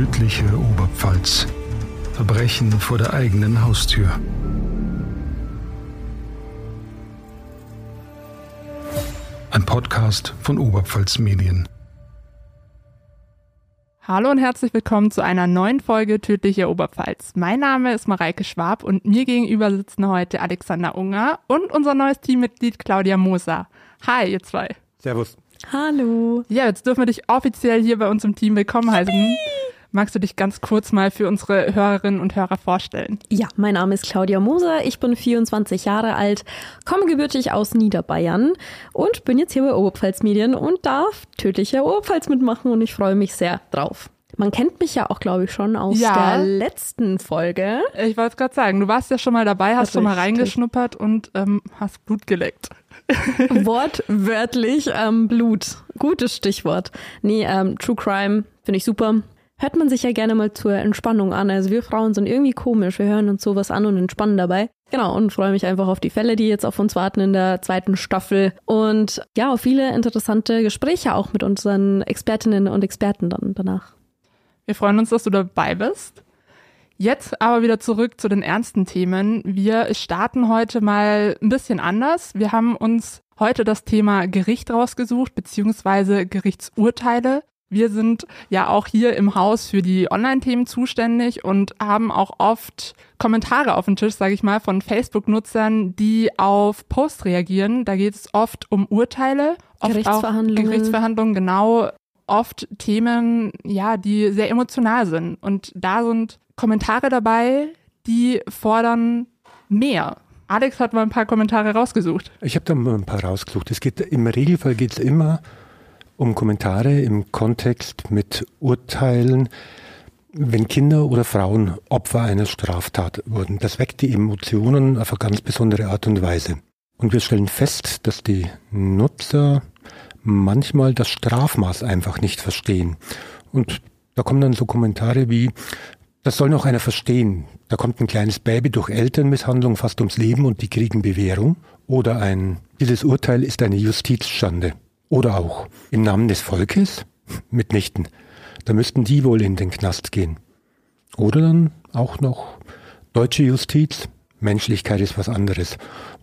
Tödliche Oberpfalz. Verbrechen vor der eigenen Haustür. Ein Podcast von Oberpfalz Medien. Hallo und herzlich willkommen zu einer neuen Folge Tödliche Oberpfalz. Mein Name ist Mareike Schwab und mir gegenüber sitzen heute Alexander Unger und unser neues Teammitglied Claudia Moser. Hi, ihr zwei. Servus. Hallo. Ja, jetzt dürfen wir dich offiziell hier bei uns im Team willkommen heißen. Magst du dich ganz kurz mal für unsere Hörerinnen und Hörer vorstellen? Ja, mein Name ist Claudia Moser, ich bin 24 Jahre alt, komme gebürtig aus Niederbayern und bin jetzt hier bei Oberpfalz Medien und darf tödliche Oberpfalz mitmachen und ich freue mich sehr drauf. Man kennt mich ja auch, glaube ich, schon aus Ja. der letzten Folge. Ich wollte es gerade sagen, du warst ja schon mal dabei, hast schon mal reingeschnuppert und ähm, hast Blut geleckt. Wortwörtlich ähm, Blut. Gutes Stichwort. Nee, ähm, True Crime finde ich super. Hört man sich ja gerne mal zur Entspannung an. Also wir Frauen sind irgendwie komisch. Wir hören uns sowas an und entspannen dabei. Genau, und freue mich einfach auf die Fälle, die jetzt auf uns warten in der zweiten Staffel. Und ja, auf viele interessante Gespräche auch mit unseren Expertinnen und Experten dann danach. Wir freuen uns, dass du dabei bist. Jetzt aber wieder zurück zu den ernsten Themen. Wir starten heute mal ein bisschen anders. Wir haben uns heute das Thema Gericht rausgesucht, beziehungsweise Gerichtsurteile. Wir sind ja auch hier im Haus für die Online-Themen zuständig und haben auch oft Kommentare auf den Tisch, sage ich mal, von Facebook-Nutzern, die auf Posts reagieren. Da geht es oft um Urteile, oft Gerichtsverhandlungen. Auch Gerichtsverhandlungen, genau. Oft Themen, ja, die sehr emotional sind. Und da sind Kommentare dabei, die fordern mehr. Alex hat mal ein paar Kommentare rausgesucht. Ich habe da mal ein paar rausgesucht. Es geht im Regelfall geht es immer um Kommentare im Kontext mit Urteilen, wenn Kinder oder Frauen Opfer einer Straftat wurden. Das weckt die Emotionen auf eine ganz besondere Art und Weise. Und wir stellen fest, dass die Nutzer manchmal das Strafmaß einfach nicht verstehen. Und da kommen dann so Kommentare wie, das soll noch einer verstehen. Da kommt ein kleines Baby durch Elternmisshandlung fast ums Leben und die kriegen Bewährung. Oder ein, dieses Urteil ist eine Justizschande. Oder auch, im Namen des Volkes? Mitnichten. Da müssten die wohl in den Knast gehen. Oder dann auch noch deutsche Justiz. Menschlichkeit ist was anderes.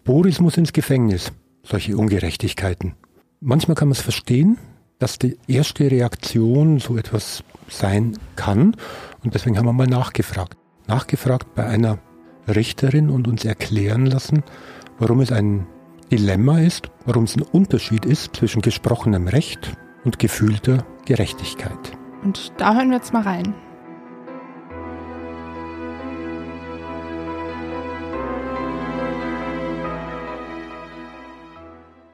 Boris muss ins Gefängnis. Solche Ungerechtigkeiten. Manchmal kann man es verstehen, dass die erste Reaktion so etwas sein kann. Und deswegen haben wir mal nachgefragt. Nachgefragt bei einer Richterin und uns erklären lassen, warum es ein Dilemma ist, warum es ein Unterschied ist zwischen gesprochenem Recht und gefühlter Gerechtigkeit. Und da hören wir jetzt mal rein.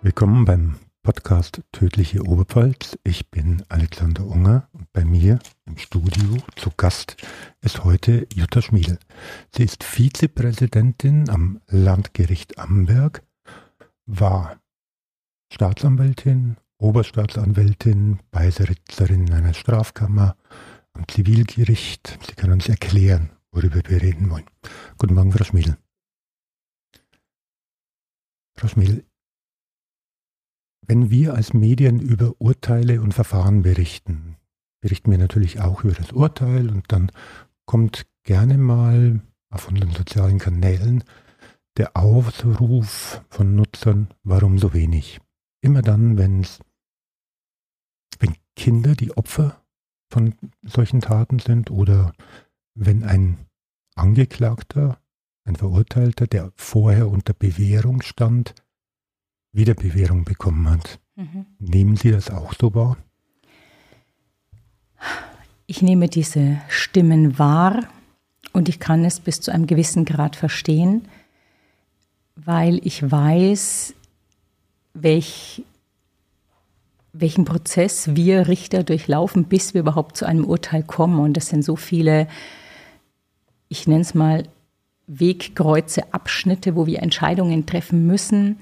Willkommen beim Podcast Tödliche Oberpfalz. Ich bin Alexander Unger und bei mir im Studio zu Gast ist heute Jutta Schmiedl. Sie ist Vizepräsidentin am Landgericht Amberg, war Staatsanwältin, Oberstaatsanwältin, Beisitzerin in einer Strafkammer am Zivilgericht. Sie kann uns erklären, worüber wir reden wollen. Guten Morgen, Frau Schmiedl. Frau Schmiedl, wenn wir als Medien über Urteile und Verfahren berichten, berichten wir natürlich auch über das Urteil und dann kommt gerne mal auf unseren sozialen Kanälen der Aufruf von Nutzern, warum so wenig? Immer dann, wenn's, wenn Kinder die Opfer von solchen Taten sind oder wenn ein Angeklagter, ein Verurteilter, der vorher unter Bewährung stand, wieder Bewährung bekommen hat. Nehmen Sie das auch so wahr? Ich nehme diese Stimmen wahr und ich kann es bis zu einem gewissen Grad verstehen, weil ich weiß, welch, welchen Prozess wir Richter durchlaufen, bis wir überhaupt zu einem Urteil kommen. Und das sind so viele, ich nenne es mal, Wegkreuze, Abschnitte, wo wir Entscheidungen treffen müssen,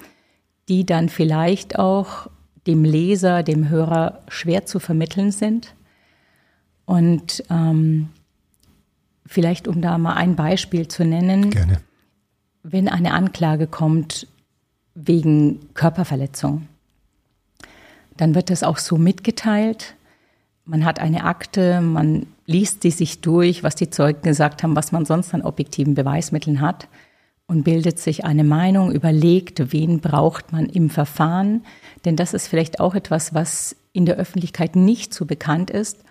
die dann vielleicht auch dem Leser, dem Hörer schwer zu vermitteln sind. Und ähm, vielleicht, um da mal ein Beispiel zu nennen, Gerne. Wenn eine Anklage kommt wegen Körperverletzung, dann wird das auch so mitgeteilt. Man hat eine Akte, man liest sie sich durch, was die Zeugen gesagt haben, was man sonst an objektiven Beweismitteln hat und bildet sich eine Meinung, überlegt, wen braucht man im Verfahren. Denn das ist vielleicht auch etwas, was in der Öffentlichkeit nicht so bekannt ist.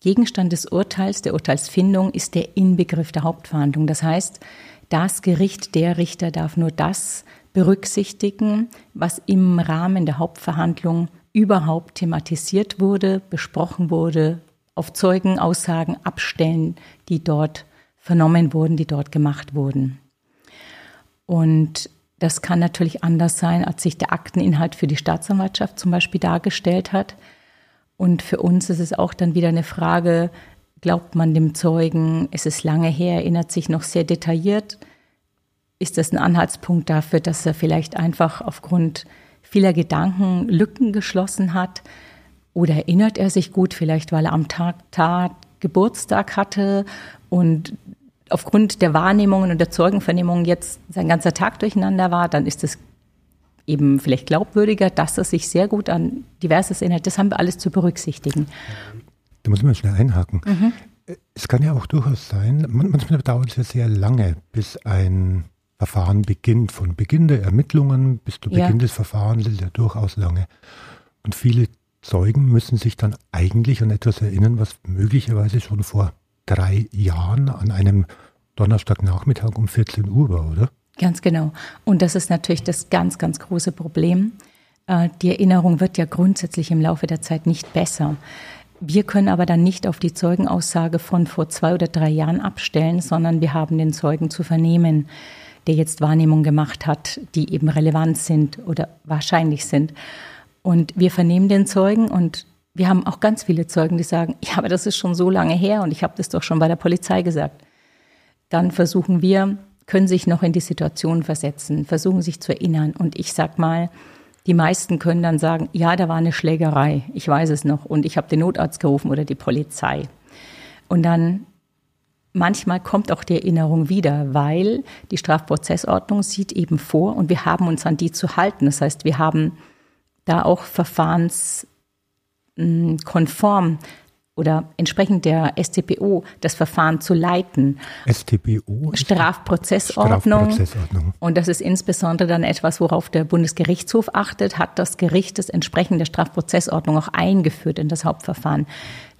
Gegenstand des Urteils, der Urteilsfindung, ist der Inbegriff der Hauptverhandlung. Das heißt, das Gericht, der Richter darf nur das berücksichtigen, was im Rahmen der Hauptverhandlung überhaupt thematisiert wurde, besprochen wurde, auf Zeugenaussagen abstellen, die dort vernommen wurden, die dort gemacht wurden. Und das kann natürlich anders sein, als sich der Akteninhalt für die Staatsanwaltschaft zum Beispiel dargestellt hat. Und für uns ist es auch dann wieder eine Frage, glaubt man dem Zeugen, ist es lange her, erinnert sich noch sehr detailliert? Ist das ein Anhaltspunkt dafür, dass er vielleicht einfach aufgrund vieler Gedanken Lücken geschlossen hat? Oder erinnert er sich gut, vielleicht weil er am Tag Tat Geburtstag hatte und aufgrund der Wahrnehmungen und der Zeugenvernehmungen jetzt sein ganzer Tag durcheinander war, dann ist es eben vielleicht glaubwürdiger, dass er sich sehr gut an diverses erinnert. Das haben wir alles zu berücksichtigen. Da muss man schnell einhaken. Mhm. Es kann ja auch durchaus sein, manchmal dauert es ja sehr lange, bis ein Verfahren beginnt. Von Beginn der Ermittlungen bis zu Beginn ja. des Verfahrens ist ja durchaus lange. Und viele Zeugen müssen sich dann eigentlich an etwas erinnern, was möglicherweise schon vor drei Jahren an einem Donnerstagnachmittag um 14 Uhr war, oder? Ganz genau. Und das ist natürlich das ganz, ganz große Problem. Äh, die Erinnerung wird ja grundsätzlich im Laufe der Zeit nicht besser. Wir können aber dann nicht auf die Zeugenaussage von vor zwei oder drei Jahren abstellen, sondern wir haben den Zeugen zu vernehmen, der jetzt Wahrnehmungen gemacht hat, die eben relevant sind oder wahrscheinlich sind. Und wir vernehmen den Zeugen und wir haben auch ganz viele Zeugen, die sagen, ja, aber das ist schon so lange her und ich habe das doch schon bei der Polizei gesagt. Dann versuchen wir, können sich noch in die Situation versetzen, versuchen sich zu erinnern. Und ich sag mal, die meisten können dann sagen, ja, da war eine Schlägerei, ich weiß es noch und ich habe den Notarzt gerufen oder die Polizei. Und dann manchmal kommt auch die Erinnerung wieder, weil die Strafprozessordnung sieht eben vor und wir haben uns an die zu halten. Das heißt, wir haben da auch Verfahrens konform oder entsprechend der StPO das Verfahren zu leiten. StPO? Strafprozessordnung. Strafprozessordnung. Und das ist insbesondere dann etwas, worauf der Bundesgerichtshof achtet, hat das Gericht das entsprechend der Strafprozessordnung auch eingeführt in das Hauptverfahren.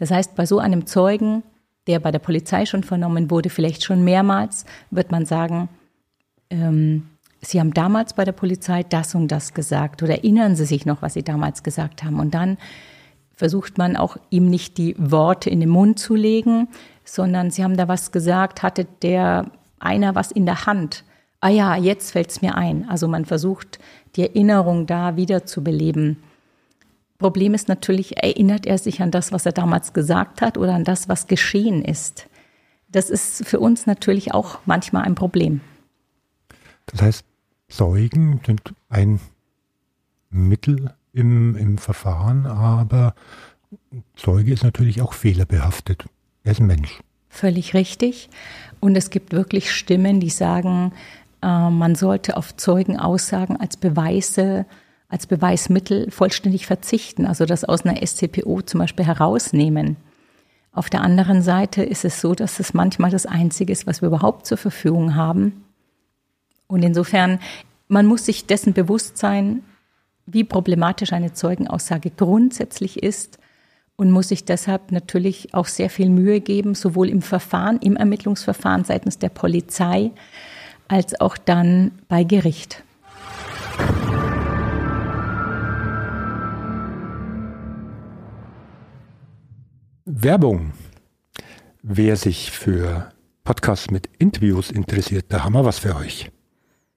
Das heißt, bei so einem Zeugen, der bei der Polizei schon vernommen wurde, vielleicht schon mehrmals, wird man sagen, ähm, Sie haben damals bei der Polizei das und das gesagt oder erinnern Sie sich noch, was Sie damals gesagt haben. Und dann versucht man auch ihm nicht die Worte in den Mund zu legen, sondern sie haben da was gesagt, hatte der einer was in der Hand. Ah ja, jetzt fällt es mir ein. Also man versucht, die Erinnerung da wieder zu beleben. Problem ist natürlich, erinnert er sich an das, was er damals gesagt hat oder an das, was geschehen ist. Das ist für uns natürlich auch manchmal ein Problem. Das heißt, Zeugen sind ein Mittel im, im Verfahren, aber Zeuge ist natürlich auch fehlerbehaftet. Er ist ein Mensch. Völlig richtig. Und es gibt wirklich Stimmen, die sagen, äh, man sollte auf Zeugenaussagen als Beweise, als Beweismittel vollständig verzichten, also das aus einer SCPO zum Beispiel herausnehmen. Auf der anderen Seite ist es so, dass es manchmal das Einzige ist, was wir überhaupt zur Verfügung haben. Und insofern, man muss sich dessen bewusst sein, wie problematisch eine Zeugenaussage grundsätzlich ist und muss sich deshalb natürlich auch sehr viel Mühe geben, sowohl im Verfahren, im Ermittlungsverfahren seitens der Polizei, als auch dann bei Gericht. Werbung. Wer sich für Podcasts mit Interviews interessiert, da haben wir was für euch.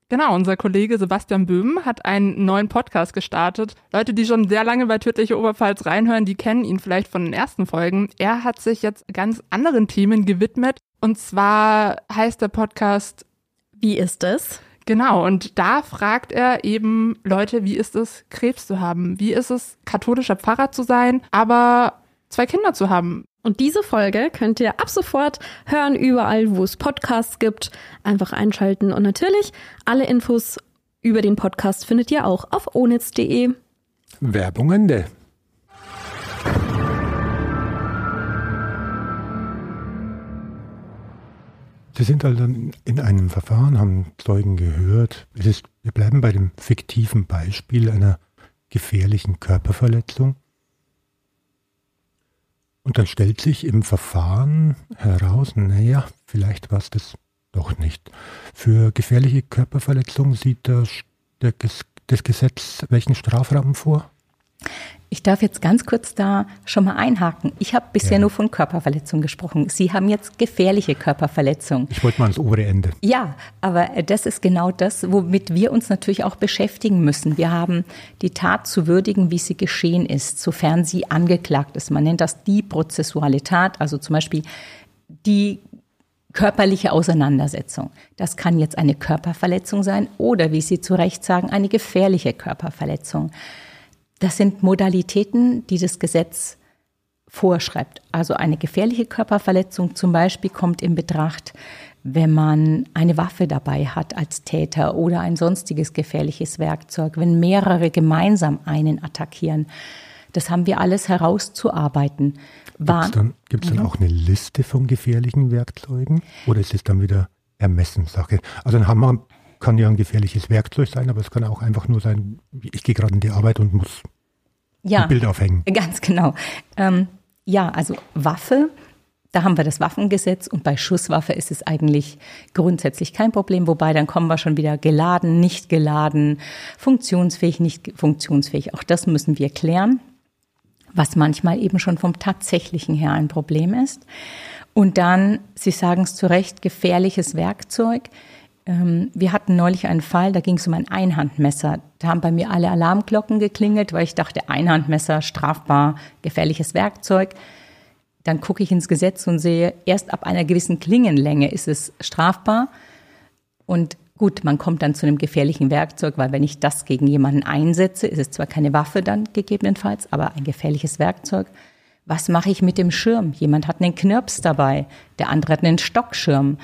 Genau, unser Kollege Sebastian Böhm hat einen neuen Podcast gestartet. Leute, die schon sehr lange bei Tödliche Oberpfalz reinhören, die kennen ihn vielleicht von den ersten Folgen. Er hat sich jetzt ganz anderen Themen gewidmet. Und zwar heißt der Podcast Wie ist es? Genau, und da fragt er eben Leute, wie ist es, Krebs zu haben? Wie ist es, katholischer Pfarrer zu sein, aber zwei Kinder zu haben? Und diese Folge könnt ihr ab sofort hören, überall, wo es Podcasts gibt. Einfach einschalten. Und natürlich, alle Infos über den Podcast findet ihr auch auf onitz.de. Werbung Ende. Sie sind also in einem Verfahren, haben Zeugen gehört. Ist, wir bleiben bei dem fiktiven Beispiel einer gefährlichen Körperverletzung. Und dann stellt sich im Verfahren heraus, naja, vielleicht war es das doch nicht. Für gefährliche Körperverletzung sieht das, das Gesetz welchen Strafrahmen vor? Ich darf jetzt ganz kurz da schon mal einhaken. Ich habe bisher ja. nur von Körperverletzung gesprochen. Sie haben jetzt gefährliche Körperverletzung. Ich wollte mal ans obere Ende. Ja, aber das ist genau das, womit wir uns natürlich auch beschäftigen müssen. Wir haben die Tat zu würdigen, wie sie geschehen ist, sofern sie angeklagt ist. Man nennt das die prozessuale Tat, also zum Beispiel die körperliche Auseinandersetzung. Das kann jetzt eine Körperverletzung sein oder, wie Sie zu Recht sagen, eine gefährliche Körperverletzung. Das sind Modalitäten, die das Gesetz vorschreibt. Also eine gefährliche Körperverletzung zum Beispiel kommt in Betracht, wenn man eine Waffe dabei hat als Täter oder ein sonstiges gefährliches Werkzeug, wenn mehrere gemeinsam einen attackieren. Das haben wir alles herauszuarbeiten. Gibt es dann, gibt's dann mhm. auch eine Liste von gefährlichen Werkzeugen oder ist es dann wieder Ermessenssache? Also ein Hammer kann ja ein gefährliches Werkzeug sein, aber es kann auch einfach nur sein, ich gehe gerade in die Arbeit und muss ja, ein Bild aufhängen. Ganz genau. Ähm, ja, also Waffe, da haben wir das Waffengesetz und bei Schusswaffe ist es eigentlich grundsätzlich kein Problem, wobei dann kommen wir schon wieder geladen, nicht geladen, funktionsfähig, nicht funktionsfähig. Auch das müssen wir klären, was manchmal eben schon vom tatsächlichen her ein Problem ist. Und dann, Sie sagen es zu Recht, gefährliches Werkzeug. Ähm, wir hatten neulich einen Fall, da ging es um ein Einhandmesser. Da haben bei mir alle Alarmglocken geklingelt, weil ich dachte, Einhandmesser, strafbar, gefährliches Werkzeug. Dann gucke ich ins Gesetz und sehe, erst ab einer gewissen Klingenlänge ist es strafbar. Und gut, man kommt dann zu einem gefährlichen Werkzeug, weil wenn ich das gegen jemanden einsetze, ist es zwar keine Waffe dann gegebenenfalls, aber ein gefährliches Werkzeug. Was mache ich mit dem Schirm? Jemand hat einen Knirps dabei, der andere hat einen Stockschirm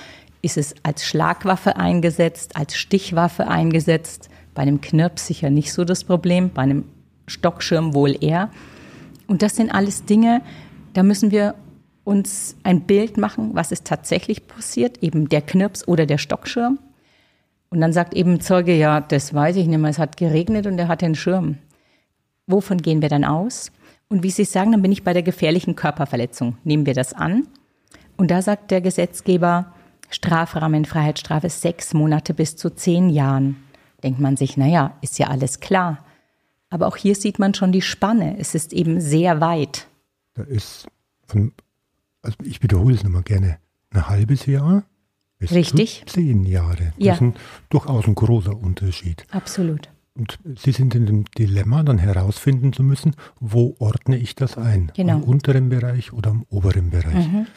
ist es als Schlagwaffe eingesetzt, als Stichwaffe eingesetzt. Bei einem Knirps sicher nicht so das Problem, bei einem Stockschirm wohl eher. Und das sind alles Dinge, da müssen wir uns ein Bild machen, was ist tatsächlich passiert, eben der Knirps oder der Stockschirm. Und dann sagt eben Zeuge, ja, das weiß ich nicht mehr, es hat geregnet und er hat den Schirm. Wovon gehen wir dann aus? Und wie Sie sagen, dann bin ich bei der gefährlichen Körperverletzung. Nehmen wir das an. Und da sagt der Gesetzgeber, Strafrahmen Freiheitsstrafe sechs Monate bis zu zehn Jahren. Denkt man sich, naja, ist ja alles klar. Aber auch hier sieht man schon die Spanne. Es ist eben sehr weit. Da ist von, also ich wiederhole es nochmal gerne, ein halbes Jahr bis Richtig. zu zehn Jahre. Das ja. ist ein, durchaus ein großer Unterschied. Absolut. Und Sie sind in dem Dilemma, dann herausfinden zu müssen, wo ordne ich das ein? Genau. Am unteren Bereich oder am oberen Bereich? Mhm.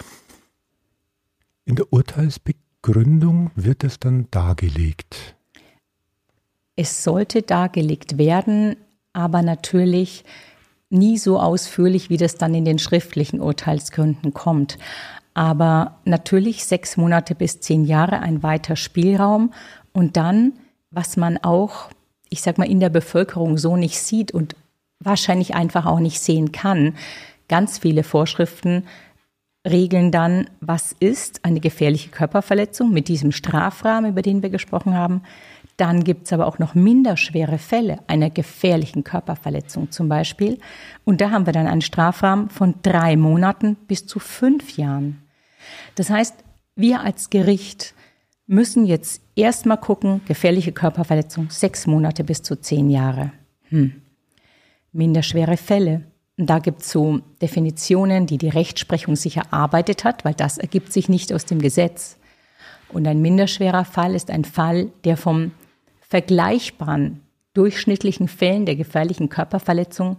In der Urteilsbegründung wird es dann dargelegt. Es sollte dargelegt werden, aber natürlich nie so ausführlich, wie das dann in den schriftlichen Urteilsgründen kommt. Aber natürlich sechs Monate bis zehn Jahre ein weiter Spielraum. Und dann, was man auch, ich sag mal, in der Bevölkerung so nicht sieht und wahrscheinlich einfach auch nicht sehen kann, ganz viele Vorschriften regeln dann, was ist eine gefährliche Körperverletzung mit diesem Strafrahmen, über den wir gesprochen haben. Dann gibt es aber auch noch minderschwere Fälle einer gefährlichen Körperverletzung zum Beispiel. Und da haben wir dann einen Strafrahmen von drei Monaten bis zu fünf Jahren. Das heißt, wir als Gericht müssen jetzt erstmal gucken, gefährliche Körperverletzung, sechs Monate bis zu zehn Jahre. Hm. Minderschwere Fälle, da gibt es so Definitionen, die die Rechtsprechung sich erarbeitet hat, weil das ergibt sich nicht aus dem Gesetz. Und ein minderschwerer Fall ist ein Fall, der vom vergleichbaren durchschnittlichen Fällen der gefährlichen Körperverletzung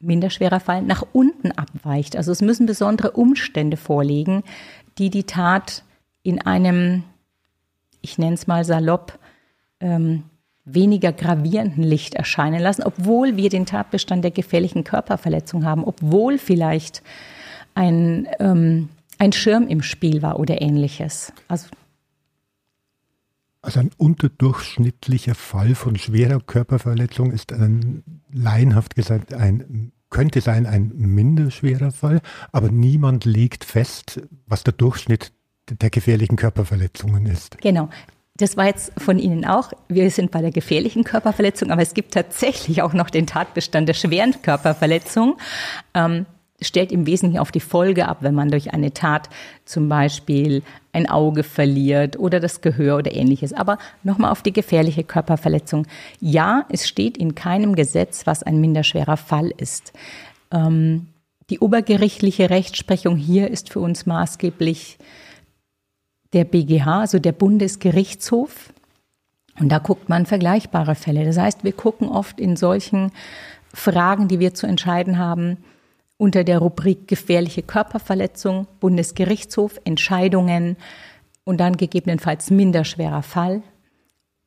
minderschwerer Fall nach unten abweicht. Also es müssen besondere Umstände vorliegen, die die Tat in einem, ich nenne es mal salopp, ähm, weniger gravierenden Licht erscheinen lassen, obwohl wir den Tatbestand der gefährlichen Körperverletzung haben, obwohl vielleicht ein, ähm, ein Schirm im Spiel war oder ähnliches. Also, also ein unterdurchschnittlicher Fall von schwerer Körperverletzung ist ein, laienhaft gesagt ein könnte sein ein minderschwerer Fall, aber niemand legt fest, was der Durchschnitt der gefährlichen Körperverletzungen ist. Genau. Das war jetzt von Ihnen auch. Wir sind bei der gefährlichen Körperverletzung, aber es gibt tatsächlich auch noch den Tatbestand der schweren Körperverletzung. Ähm, stellt im Wesentlichen auf die Folge ab, wenn man durch eine Tat zum Beispiel ein Auge verliert oder das Gehör oder ähnliches. Aber nochmal auf die gefährliche Körperverletzung. Ja, es steht in keinem Gesetz, was ein minderschwerer Fall ist. Ähm, die obergerichtliche Rechtsprechung hier ist für uns maßgeblich der BGH, also der Bundesgerichtshof. Und da guckt man vergleichbare Fälle. Das heißt, wir gucken oft in solchen Fragen, die wir zu entscheiden haben, unter der Rubrik gefährliche Körperverletzung, Bundesgerichtshof, Entscheidungen und dann gegebenenfalls minderschwerer Fall.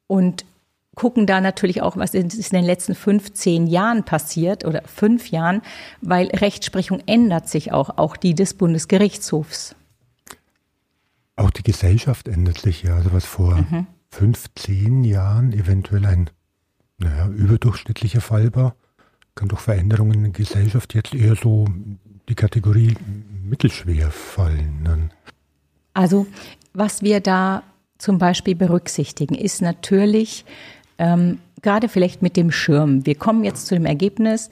Und gucken da natürlich auch, was ist in den letzten 15 Jahren passiert oder fünf Jahren, weil Rechtsprechung ändert sich auch, auch die des Bundesgerichtshofs. Auch die Gesellschaft ändert sich ja. Also was vor mhm. 15 Jahren eventuell ein naja, überdurchschnittlicher Fall war, kann durch Veränderungen in der Gesellschaft jetzt eher so die Kategorie mittelschwer fallen. Also was wir da zum Beispiel berücksichtigen, ist natürlich ähm, gerade vielleicht mit dem Schirm. Wir kommen jetzt zu dem Ergebnis,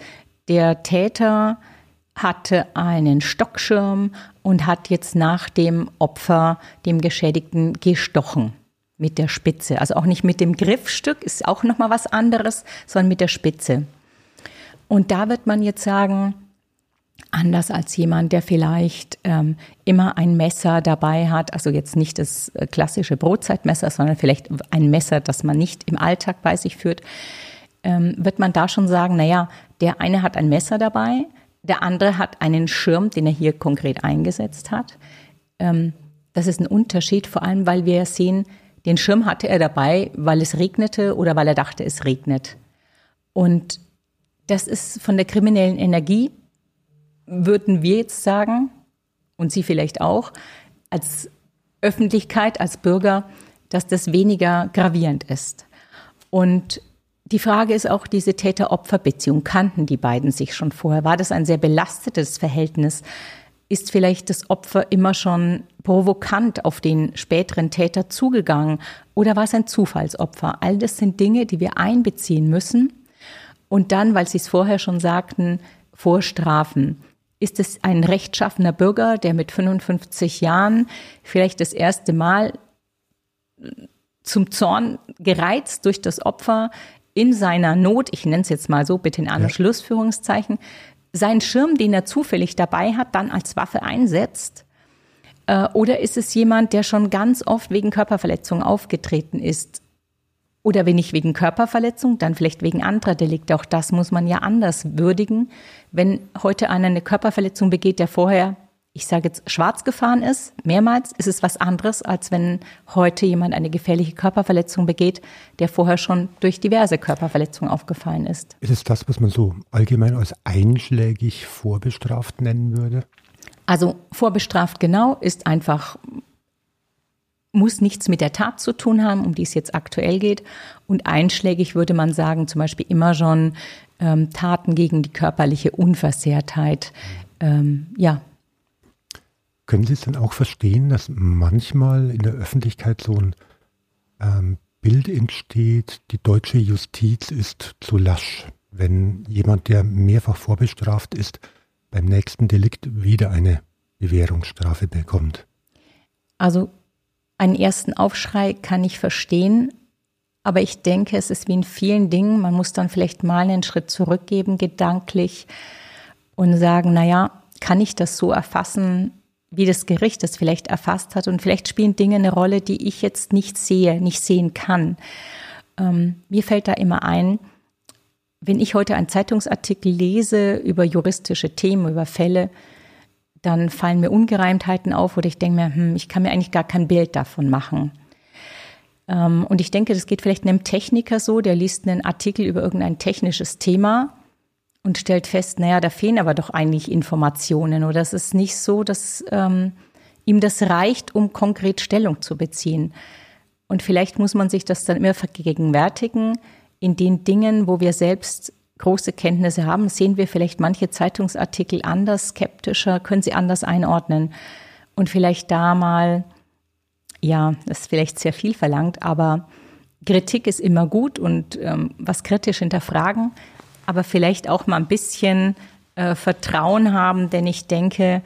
der Täter hatte einen Stockschirm und hat jetzt nach dem Opfer, dem Geschädigten, gestochen mit der Spitze. Also auch nicht mit dem Griffstück, ist auch nochmal was anderes, sondern mit der Spitze. Und da wird man jetzt sagen, anders als jemand, der vielleicht ähm, immer ein Messer dabei hat, also jetzt nicht das äh, klassische Brotzeitmesser, sondern vielleicht ein Messer, das man nicht im Alltag bei sich führt, ähm, wird man da schon sagen, naja, der eine hat ein Messer dabei, der andere hat einen Schirm, den er hier konkret eingesetzt hat. Ähm, das ist ein Unterschied, vor allem weil wir sehen, den Schirm hatte er dabei, weil es regnete oder weil er dachte, es regnet. Und das ist von der kriminellen Energie, würden wir jetzt sagen, und Sie vielleicht auch, als Öffentlichkeit, als Bürger, dass das weniger gravierend ist. Und die Frage ist auch diese Täter-Opfer-Beziehung. Kannten die beiden sich schon vorher? War das ein sehr belastetes Verhältnis? Ist vielleicht das Opfer immer schon provokant auf den späteren Täter zugegangen? Oder war es ein Zufallsopfer? All das sind Dinge, die wir einbeziehen müssen. Und dann, weil Sie es vorher schon sagten, Vorstrafen. Ist es ein rechtschaffener Bürger, der mit 55 Jahren vielleicht das erste Mal zum Zorn gereizt durch das Opfer in seiner Not, ich nenne es jetzt mal so, bitte in Anschlussführungszeichen, ja. seinen Schirm, den er zufällig dabei hat, dann als Waffe einsetzt? Äh, oder ist es jemand, der schon ganz oft wegen Körperverletzung aufgetreten ist? Oder wenn nicht wegen Körperverletzung, dann vielleicht wegen anderer Delikte. Auch das muss man ja anders würdigen. Wenn heute einer eine Körperverletzung begeht, der vorher, ich sage jetzt, schwarz gefahren ist, mehrmals, ist es was anderes, als wenn heute jemand eine gefährliche Körperverletzung begeht, der vorher schon durch diverse Körperverletzungen aufgefallen ist. Ist es das, was man so allgemein als einschlägig vorbestraft nennen würde? Also vorbestraft genau ist einfach muss nichts mit der Tat zu tun haben, um die es jetzt aktuell geht. Und einschlägig würde man sagen, zum Beispiel immer schon ähm, Taten gegen die körperliche Unversehrtheit. Ähm, ja. Können Sie es dann auch verstehen, dass manchmal in der Öffentlichkeit so ein ähm, Bild entsteht, die deutsche Justiz ist zu lasch, wenn jemand, der mehrfach vorbestraft ist, beim nächsten Delikt wieder eine Bewährungsstrafe bekommt? Also einen ersten Aufschrei kann ich verstehen, aber ich denke, es ist wie in vielen Dingen, man muss dann vielleicht mal einen Schritt zurückgeben, gedanklich, und sagen, naja, kann ich das so erfassen, wie das Gericht es vielleicht erfasst hat? Und vielleicht spielen Dinge eine Rolle, die ich jetzt nicht sehe, nicht sehen kann. Ähm, mir fällt da immer ein, wenn ich heute einen Zeitungsartikel lese über juristische Themen, über Fälle, dann fallen mir Ungereimtheiten auf oder ich denke mir, hm, ich kann mir eigentlich gar kein Bild davon machen. Ähm, und ich denke, das geht vielleicht einem Techniker so, der liest einen Artikel über irgendein technisches Thema und stellt fest, naja, da fehlen aber doch eigentlich Informationen oder es ist nicht so, dass ähm, ihm das reicht, um konkret Stellung zu beziehen. Und vielleicht muss man sich das dann immer vergegenwärtigen in den Dingen, wo wir selbst große Kenntnisse haben, sehen wir vielleicht manche Zeitungsartikel anders, skeptischer, können sie anders einordnen und vielleicht da mal ja, das ist vielleicht sehr viel verlangt, aber Kritik ist immer gut und ähm, was kritisch hinterfragen, aber vielleicht auch mal ein bisschen äh, Vertrauen haben, denn ich denke,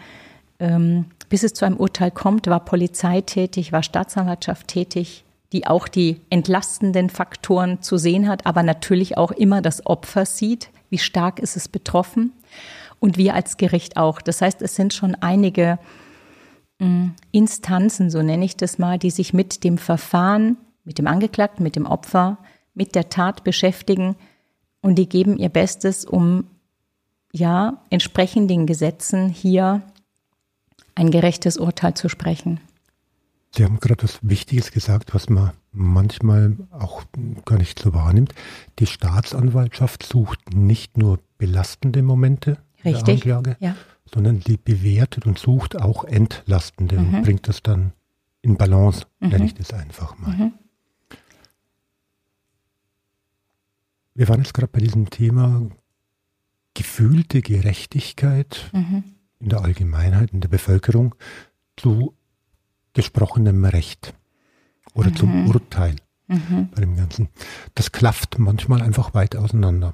ähm, bis es zu einem Urteil kommt, war Polizei tätig, war Staatsanwaltschaft tätig, die auch die entlastenden Faktoren zu sehen hat, aber natürlich auch immer das Opfer sieht, wie stark ist es betroffen und wir als Gericht auch. Das heißt, es sind schon einige mm, Instanzen, so nenne ich das mal, die sich mit dem Verfahren, mit dem Angeklagten, mit dem Opfer, mit der Tat beschäftigen und die geben ihr Bestes, um ja entsprechend den Gesetzen hier ein gerechtes Urteil zu sprechen. Sie haben gerade was Wichtiges gesagt, was man manchmal auch gar nicht so wahrnimmt. Die Staatsanwaltschaft sucht nicht nur belastende Momente Richtig, der Anklage, ja. sondern die bewertet und sucht auch entlastende Mhm. und bringt das dann in Balance, Mhm. nenne ich das einfach mal. Mhm. Wir waren jetzt gerade bei diesem Thema gefühlte Gerechtigkeit Mhm. in der Allgemeinheit, in der Bevölkerung zu gesprochenem Recht oder zum Mhm. Urteil Mhm. bei dem Ganzen. Das klafft manchmal einfach weit auseinander.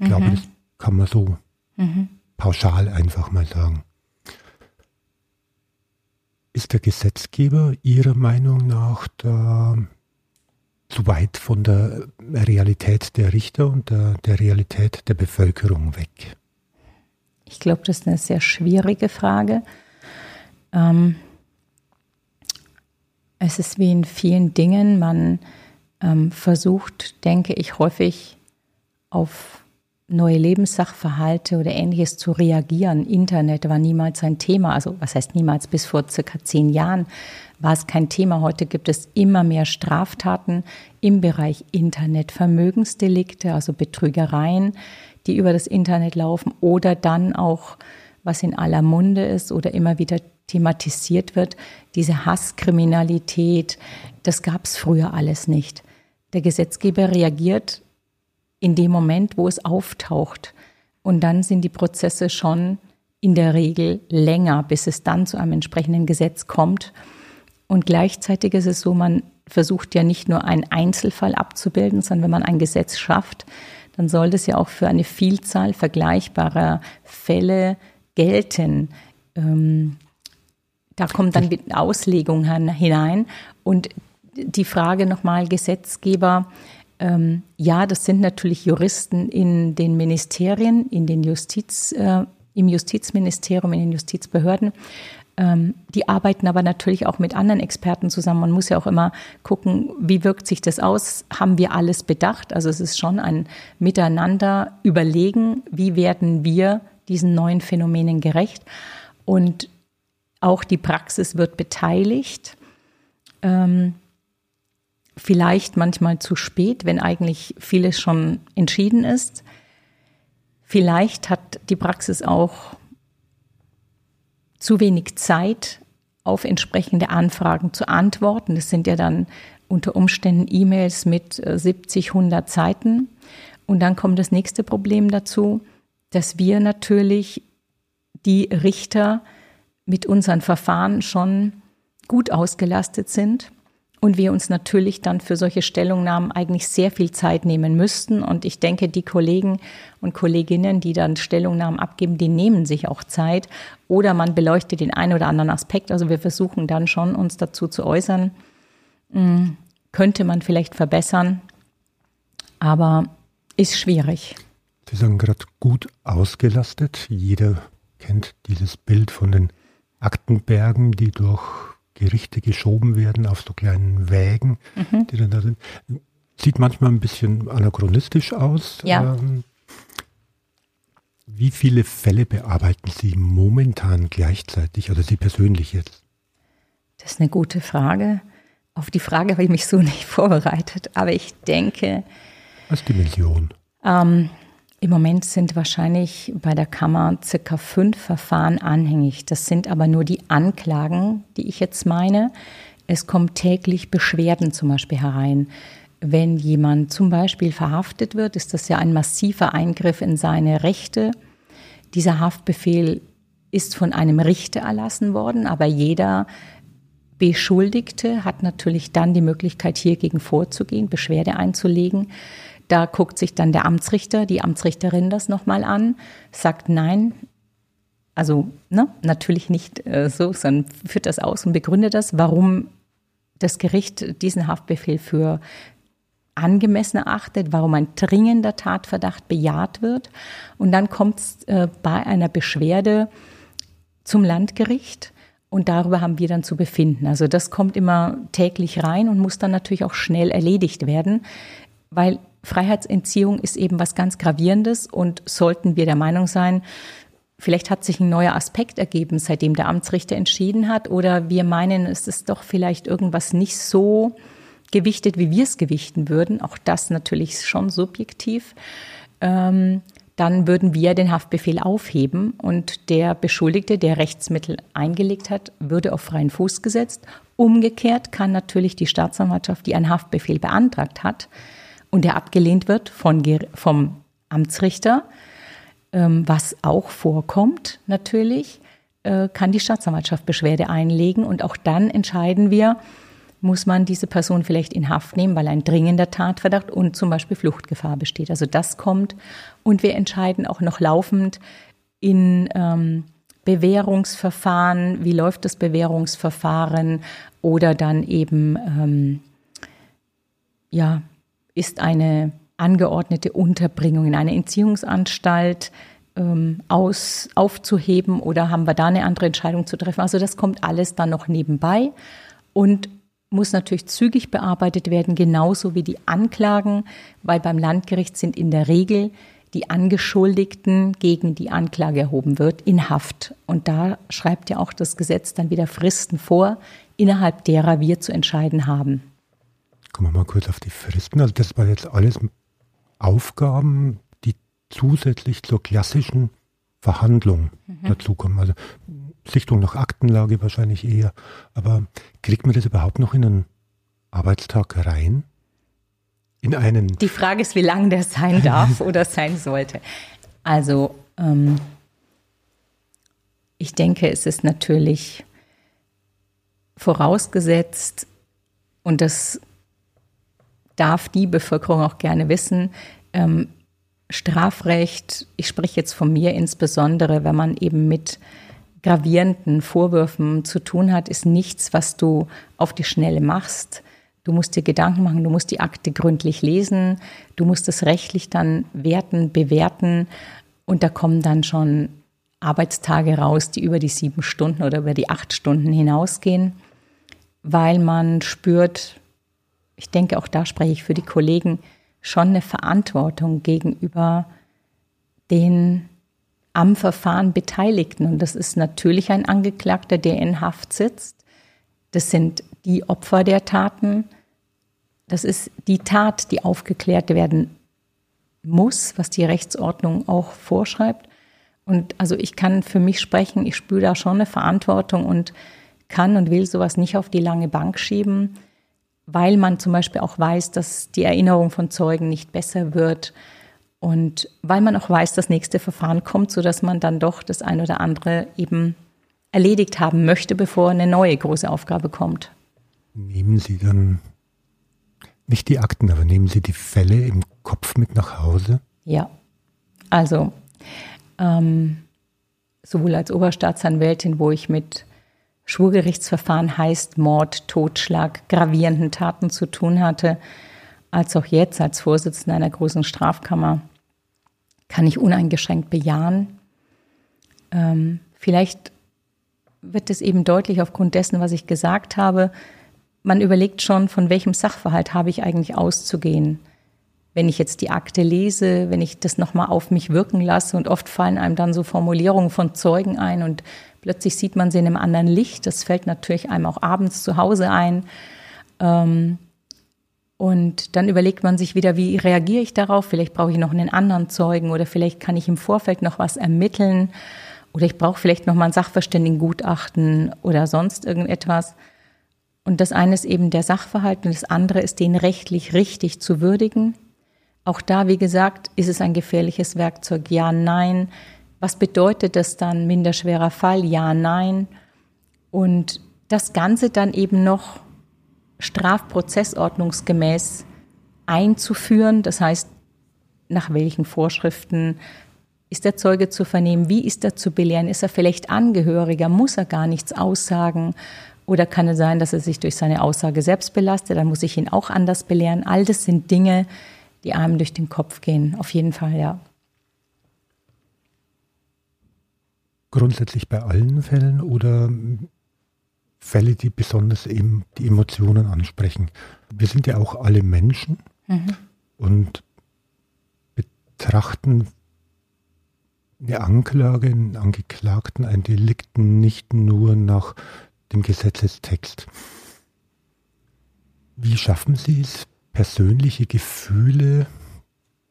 Ich glaube, Mhm. das kann man so Mhm. pauschal einfach mal sagen. Ist der Gesetzgeber Ihrer Meinung nach da zu weit von der Realität der Richter und der, der Realität der Bevölkerung weg? Ich glaube, das ist eine sehr schwierige Frage. Ähm, es ist wie in vielen Dingen, man ähm, versucht, denke ich, häufig auf neue Lebenssachverhalte oder ähnliches zu reagieren. Internet war niemals ein Thema. Also was heißt niemals? Bis vor circa zehn Jahren war es kein Thema. Heute gibt es immer mehr Straftaten im Bereich Internet, Vermögensdelikte, also Betrügereien, die über das Internet laufen oder dann auch, was in aller Munde ist oder immer wieder thematisiert wird, diese Hasskriminalität. Das gab es früher alles nicht. Der Gesetzgeber reagiert in dem Moment, wo es auftaucht. Und dann sind die Prozesse schon in der Regel länger, bis es dann zu einem entsprechenden Gesetz kommt. Und gleichzeitig ist es so, man versucht ja nicht nur einen Einzelfall abzubilden, sondern wenn man ein Gesetz schafft, dann soll das ja auch für eine Vielzahl vergleichbarer Fälle gelten. Ähm, da kommt dann Auslegung hinein. Und die Frage nochmal, Gesetzgeber, ähm, ja, das sind natürlich Juristen in den Ministerien, in den Justiz, äh, im Justizministerium, in den Justizbehörden. Ähm, die arbeiten aber natürlich auch mit anderen Experten zusammen. Man muss ja auch immer gucken, wie wirkt sich das aus? Haben wir alles bedacht? Also es ist schon ein Miteinander überlegen, wie werden wir diesen neuen Phänomenen gerecht? Und auch die Praxis wird beteiligt. Ähm, vielleicht manchmal zu spät, wenn eigentlich vieles schon entschieden ist. Vielleicht hat die Praxis auch zu wenig Zeit, auf entsprechende Anfragen zu antworten. Das sind ja dann unter Umständen E-Mails mit 70, 100 Seiten. Und dann kommt das nächste Problem dazu, dass wir natürlich die Richter mit unseren Verfahren schon gut ausgelastet sind und wir uns natürlich dann für solche Stellungnahmen eigentlich sehr viel Zeit nehmen müssten. Und ich denke, die Kollegen und Kolleginnen, die dann Stellungnahmen abgeben, die nehmen sich auch Zeit. Oder man beleuchtet den einen oder anderen Aspekt. Also wir versuchen dann schon, uns dazu zu äußern. Hm, könnte man vielleicht verbessern, aber ist schwierig. Sie sagen gerade gut ausgelastet. Jeder kennt dieses Bild von den Aktenbergen, die durch Gerichte geschoben werden auf so kleinen Wägen, mhm. die dann da sind. Sieht manchmal ein bisschen anachronistisch aus. Ja. Ähm, wie viele Fälle bearbeiten Sie momentan gleichzeitig, oder Sie persönlich jetzt? Das ist eine gute Frage. Auf die Frage habe ich mich so nicht vorbereitet, aber ich denke. Was die Million? Ähm, im Moment sind wahrscheinlich bei der Kammer circa fünf Verfahren anhängig. Das sind aber nur die Anklagen, die ich jetzt meine. Es kommen täglich Beschwerden zum Beispiel herein. Wenn jemand zum Beispiel verhaftet wird, ist das ja ein massiver Eingriff in seine Rechte. Dieser Haftbefehl ist von einem Richter erlassen worden, aber jeder Beschuldigte hat natürlich dann die Möglichkeit, hiergegen vorzugehen, Beschwerde einzulegen. Da guckt sich dann der Amtsrichter, die Amtsrichterin das nochmal an, sagt nein, also ne, natürlich nicht äh, so, sondern führt das aus und begründet das, warum das Gericht diesen Haftbefehl für angemessen erachtet, warum ein dringender Tatverdacht bejaht wird. Und dann kommt es äh, bei einer Beschwerde zum Landgericht und darüber haben wir dann zu befinden. Also das kommt immer täglich rein und muss dann natürlich auch schnell erledigt werden, weil Freiheitsentziehung ist eben was ganz Gravierendes und sollten wir der Meinung sein, vielleicht hat sich ein neuer Aspekt ergeben, seitdem der Amtsrichter entschieden hat oder wir meinen, es ist doch vielleicht irgendwas nicht so gewichtet, wie wir es gewichten würden, auch das natürlich schon subjektiv, ähm, dann würden wir den Haftbefehl aufheben und der Beschuldigte, der Rechtsmittel eingelegt hat, würde auf freien Fuß gesetzt. Umgekehrt kann natürlich die Staatsanwaltschaft, die einen Haftbefehl beantragt hat und der abgelehnt wird von, vom Amtsrichter, ähm, was auch vorkommt natürlich, äh, kann die Staatsanwaltschaft Beschwerde einlegen und auch dann entscheiden wir, muss man diese Person vielleicht in Haft nehmen, weil ein dringender Tatverdacht und zum Beispiel Fluchtgefahr besteht. Also das kommt und wir entscheiden auch noch laufend in ähm, Bewährungsverfahren, wie läuft das Bewährungsverfahren? Oder dann eben, ähm, ja, ist eine angeordnete Unterbringung in einer Entziehungsanstalt ähm, aus, aufzuheben oder haben wir da eine andere Entscheidung zu treffen. Also das kommt alles dann noch nebenbei und muss natürlich zügig bearbeitet werden, genauso wie die Anklagen, weil beim Landgericht sind in der Regel die Angeschuldigten, gegen die Anklage erhoben wird, in Haft. Und da schreibt ja auch das Gesetz dann wieder Fristen vor, innerhalb derer wir zu entscheiden haben. Kommen wir mal kurz auf die Fristen. Also das war jetzt alles Aufgaben, die zusätzlich zur klassischen Verhandlung mhm. dazukommen. Also Sichtung nach Aktenlage wahrscheinlich eher. Aber kriegt man das überhaupt noch in einen Arbeitstag rein? In einen. Die Frage ist, wie lang der sein darf oder sein sollte. Also, ähm, ich denke, es ist natürlich vorausgesetzt, und das darf die Bevölkerung auch gerne wissen, ähm, Strafrecht, ich spreche jetzt von mir insbesondere, wenn man eben mit gravierenden Vorwürfen zu tun hat, ist nichts, was du auf die Schnelle machst. Du musst dir Gedanken machen, du musst die Akte gründlich lesen, du musst es rechtlich dann werten, bewerten und da kommen dann schon Arbeitstage raus, die über die sieben Stunden oder über die acht Stunden hinausgehen, weil man spürt, ich denke, auch da spreche ich für die Kollegen, schon eine Verantwortung gegenüber den am Verfahren Beteiligten. Und das ist natürlich ein Angeklagter, der in Haft sitzt. Das sind die Opfer der Taten. Das ist die Tat, die aufgeklärt werden muss, was die Rechtsordnung auch vorschreibt. Und also ich kann für mich sprechen, ich spüre da schon eine Verantwortung und kann und will sowas nicht auf die lange Bank schieben, weil man zum Beispiel auch weiß, dass die Erinnerung von Zeugen nicht besser wird, und weil man auch weiß, das nächste Verfahren kommt, sodass man dann doch das ein oder andere eben erledigt haben möchte, bevor eine neue große Aufgabe kommt. Nehmen Sie dann nicht die Akten, aber nehmen Sie die Fälle im Kopf mit nach Hause? Ja, also ähm, sowohl als Oberstaatsanwältin, wo ich mit Schwurgerichtsverfahren heißt Mord, Totschlag, gravierenden Taten zu tun hatte, als auch jetzt als Vorsitzender einer großen Strafkammer kann ich uneingeschränkt bejahen. Ähm, vielleicht wird es eben deutlich aufgrund dessen, was ich gesagt habe. Man überlegt schon, von welchem Sachverhalt habe ich eigentlich auszugehen. Wenn ich jetzt die Akte lese, wenn ich das nochmal auf mich wirken lasse und oft fallen einem dann so Formulierungen von Zeugen ein und plötzlich sieht man sie in einem anderen Licht. Das fällt natürlich einem auch abends zu Hause ein. Ähm, und dann überlegt man sich wieder, wie reagiere ich darauf? Vielleicht brauche ich noch einen anderen Zeugen oder vielleicht kann ich im Vorfeld noch was ermitteln oder ich brauche vielleicht noch mal ein Sachverständigengutachten oder sonst irgendetwas. Und das eine ist eben der Sachverhalt und das andere ist, den rechtlich richtig zu würdigen. Auch da, wie gesagt, ist es ein gefährliches Werkzeug. Ja, nein. Was bedeutet das dann? Minderschwerer Fall? Ja, nein. Und das Ganze dann eben noch strafprozessordnungsgemäß einzuführen. Das heißt, nach welchen Vorschriften ist der Zeuge zu vernehmen? Wie ist er zu belehren? Ist er vielleicht Angehöriger? Muss er gar nichts aussagen? Oder kann es sein, dass er sich durch seine Aussage selbst belastet? Dann muss ich ihn auch anders belehren. All das sind Dinge, die einem durch den Kopf gehen. Auf jeden Fall, ja. Grundsätzlich bei allen Fällen oder Fälle, die besonders eben die Emotionen ansprechen. Wir sind ja auch alle Menschen mhm. und betrachten eine Anklage, einen Angeklagten, einen Delikten nicht nur nach dem Gesetzestext. Wie schaffen Sie es, persönliche Gefühle,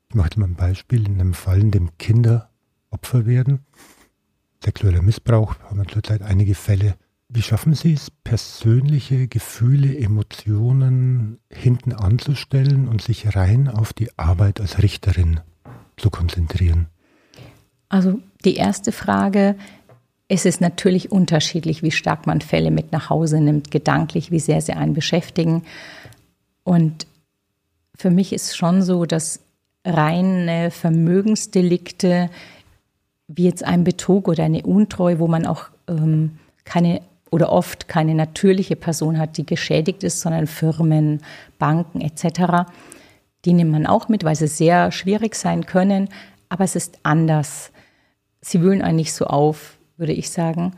ich mache mal ein Beispiel, in einem Fall, in dem Kinder Opfer werden, sexueller Missbrauch, haben wir zurzeit einige Fälle. Wie schaffen Sie es, persönliche Gefühle, Emotionen hinten anzustellen und sich rein auf die Arbeit als Richterin zu konzentrieren? Also die erste Frage, es ist natürlich unterschiedlich, wie stark man Fälle mit nach Hause nimmt, gedanklich, wie sehr sie einen beschäftigen. Und für mich ist schon so, dass reine Vermögensdelikte, wie jetzt ein Betrug oder eine Untreu, wo man auch ähm, keine oder oft keine natürliche Person hat, die geschädigt ist, sondern Firmen, Banken etc., die nimmt man auch mit, weil sie sehr schwierig sein können, aber es ist anders. Sie wühlen einen nicht so auf, würde ich sagen.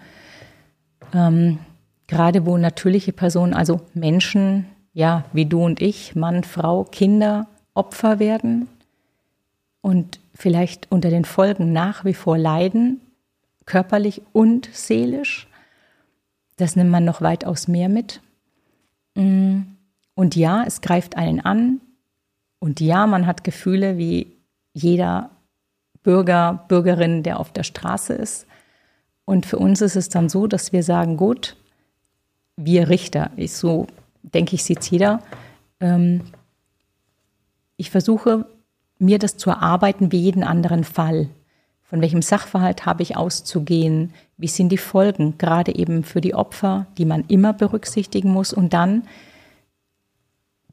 Ähm, gerade wo natürliche Personen, also Menschen, ja, wie du und ich, Mann, Frau, Kinder, Opfer werden und vielleicht unter den Folgen nach wie vor leiden, körperlich und seelisch. Das nimmt man noch weitaus mehr mit. Mm, und ja, es greift einen an. Und ja, man hat Gefühle wie jeder Bürger, Bürgerin, der auf der Straße ist. Und für uns ist es dann so, dass wir sagen, gut, wir Richter, ich so denke ich, sieht jeder. Ähm, ich versuche, mir das zu erarbeiten wie jeden anderen Fall. Von welchem Sachverhalt habe ich auszugehen? Wie sind die Folgen, gerade eben für die Opfer, die man immer berücksichtigen muss? Und dann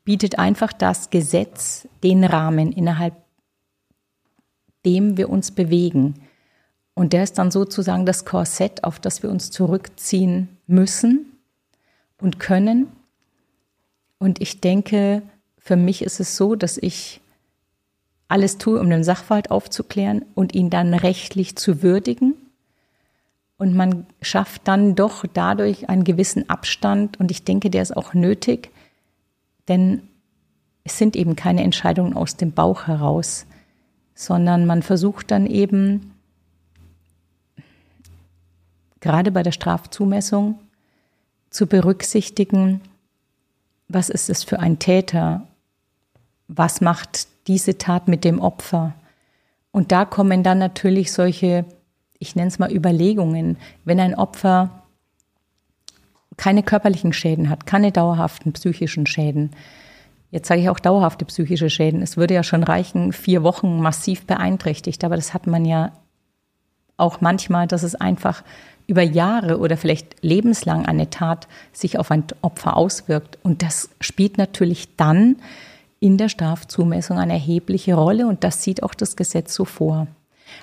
bietet einfach das Gesetz den Rahmen, innerhalb dem wir uns bewegen. Und der ist dann sozusagen das Korsett, auf das wir uns zurückziehen müssen und können. Und ich denke, für mich ist es so, dass ich alles tue, um den Sachverhalt aufzuklären und ihn dann rechtlich zu würdigen. Und man schafft dann doch dadurch einen gewissen Abstand und ich denke, der ist auch nötig, denn es sind eben keine Entscheidungen aus dem Bauch heraus, sondern man versucht dann eben, gerade bei der Strafzumessung, zu berücksichtigen, was ist es für ein Täter, was macht diese Tat mit dem Opfer. Und da kommen dann natürlich solche, ich nenne es mal Überlegungen, wenn ein Opfer keine körperlichen Schäden hat, keine dauerhaften psychischen Schäden. Jetzt sage ich auch dauerhafte psychische Schäden. Es würde ja schon reichen, vier Wochen massiv beeinträchtigt, aber das hat man ja auch manchmal, dass es einfach über Jahre oder vielleicht lebenslang eine Tat sich auf ein Opfer auswirkt. Und das spielt natürlich dann in der Strafzumessung eine erhebliche Rolle und das sieht auch das Gesetz so vor.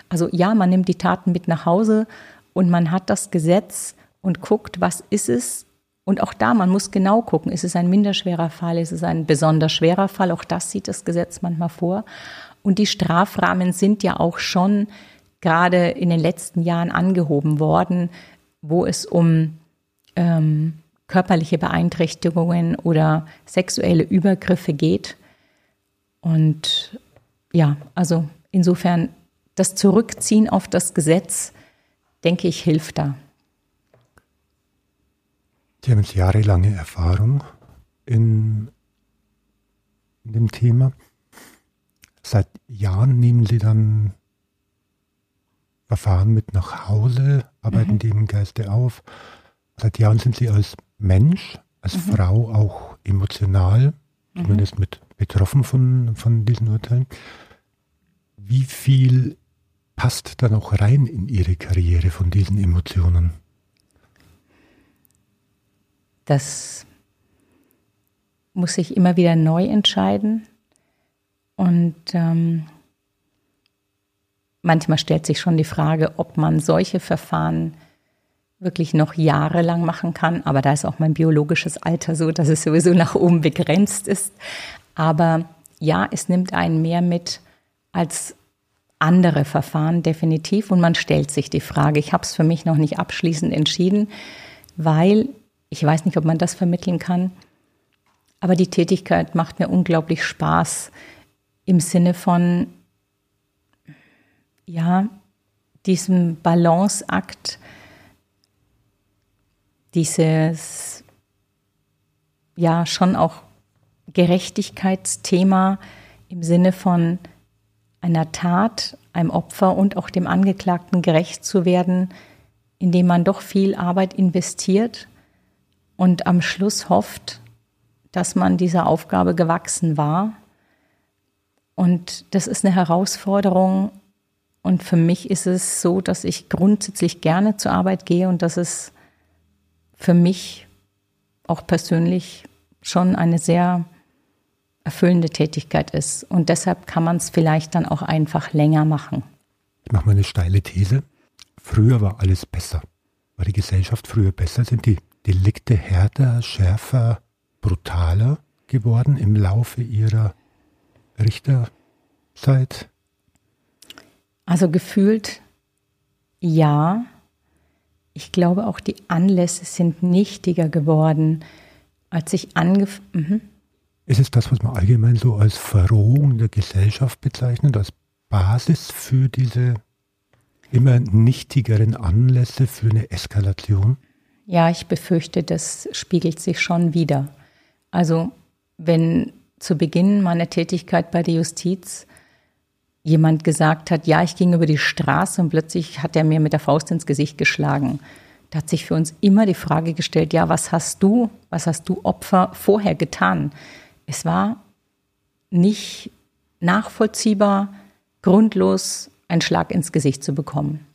Also ja, man nimmt die Taten mit nach Hause und man hat das Gesetz und guckt, was ist es. Und auch da, man muss genau gucken, ist es ein minderschwerer Fall, ist es ein besonders schwerer Fall, auch das sieht das Gesetz manchmal vor. Und die Strafrahmen sind ja auch schon gerade in den letzten Jahren angehoben worden, wo es um ähm, körperliche Beeinträchtigungen oder sexuelle Übergriffe geht. Und ja, also insofern das Zurückziehen auf das Gesetz, denke ich, hilft da. Sie haben jahrelange Erfahrung in, in dem Thema. Seit Jahren nehmen Sie dann Verfahren mit nach Hause, arbeiten mhm. die im Geiste auf. Seit Jahren sind Sie als Mensch, als mhm. Frau auch emotional, mhm. zumindest mit betroffen von, von diesen Urteilen. Wie viel passt da noch rein in Ihre Karriere von diesen Emotionen? das muss sich immer wieder neu entscheiden. Und ähm, manchmal stellt sich schon die Frage, ob man solche Verfahren wirklich noch jahrelang machen kann. Aber da ist auch mein biologisches Alter so, dass es sowieso nach oben begrenzt ist. Aber ja, es nimmt einen mehr mit als andere Verfahren definitiv. Und man stellt sich die Frage, ich habe es für mich noch nicht abschließend entschieden, weil ich weiß nicht, ob man das vermitteln kann. Aber die Tätigkeit macht mir unglaublich Spaß im Sinne von, ja, diesem Balanceakt, dieses, ja, schon auch Gerechtigkeitsthema im Sinne von einer Tat, einem Opfer und auch dem Angeklagten gerecht zu werden, indem man doch viel Arbeit investiert und am Schluss hofft, dass man dieser Aufgabe gewachsen war. Und das ist eine Herausforderung. Und für mich ist es so, dass ich grundsätzlich gerne zur Arbeit gehe und dass es für mich auch persönlich schon eine sehr erfüllende Tätigkeit ist. Und deshalb kann man es vielleicht dann auch einfach länger machen. Ich mache mal eine steile These. Früher war alles besser. War die Gesellschaft früher besser? Sind die Delikte härter, schärfer, brutaler geworden im Laufe ihrer Richterzeit? Also gefühlt ja. Ich glaube auch die Anlässe sind nichtiger geworden, als ich angefangen. Mhm. Ist es das, was man allgemein so als Verrohung der Gesellschaft bezeichnet, als Basis für diese immer nichtigeren Anlässe für eine Eskalation? Ja, ich befürchte, das spiegelt sich schon wieder. Also wenn zu Beginn meiner Tätigkeit bei der Justiz jemand gesagt hat, ja, ich ging über die Straße und plötzlich hat er mir mit der Faust ins Gesicht geschlagen. Da hat sich für uns immer die Frage gestellt, ja, was hast du, was hast du Opfer vorher getan? Es war nicht nachvollziehbar, grundlos einen Schlag ins Gesicht zu bekommen.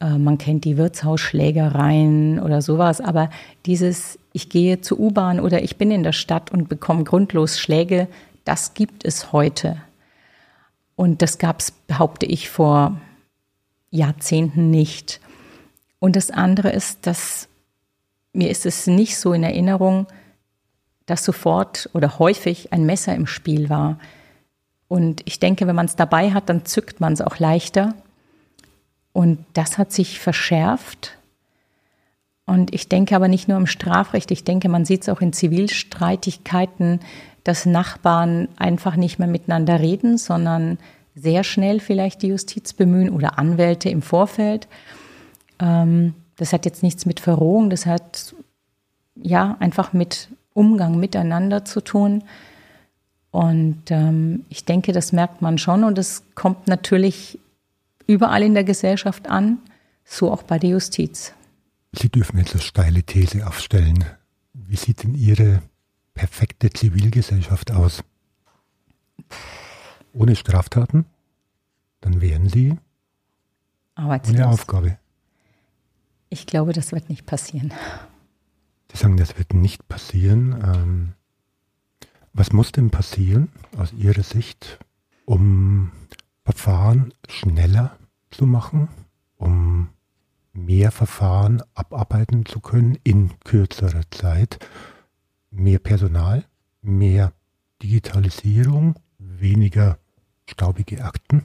Äh, man kennt die Wirtshausschlägereien oder sowas, aber dieses, ich gehe zur U-Bahn oder ich bin in der Stadt und bekomme grundlos Schläge, das gibt es heute. Und das gab es, behaupte ich, vor Jahrzehnten nicht. Und das andere ist, dass mir ist es nicht so in Erinnerung, dass sofort oder häufig ein Messer im Spiel war. Und ich denke, wenn man es dabei hat, dann zückt man es auch leichter. Und das hat sich verschärft. Und ich denke aber nicht nur im Strafrecht, ich denke, man sieht es auch in Zivilstreitigkeiten, dass Nachbarn einfach nicht mehr miteinander reden, sondern sehr schnell vielleicht die Justiz bemühen oder Anwälte im Vorfeld. Ähm, das hat jetzt nichts mit Verrohung, das hat ja einfach mit Umgang miteinander zu tun. Und ähm, ich denke, das merkt man schon und es kommt natürlich überall in der Gesellschaft an, so auch bei der Justiz. Sie dürfen jetzt eine steile These aufstellen. Wie sieht denn Ihre perfekte Zivilgesellschaft aus? Ohne Straftaten? Dann wären Sie ohne Aufgabe. Ich glaube, das wird nicht passieren. Sie sagen, das wird nicht passieren. Ähm, was muss denn passieren aus Ihrer Sicht, um Verfahren schneller zu machen, um mehr Verfahren abarbeiten zu können in kürzerer Zeit, mehr Personal, mehr Digitalisierung, weniger staubige Akten?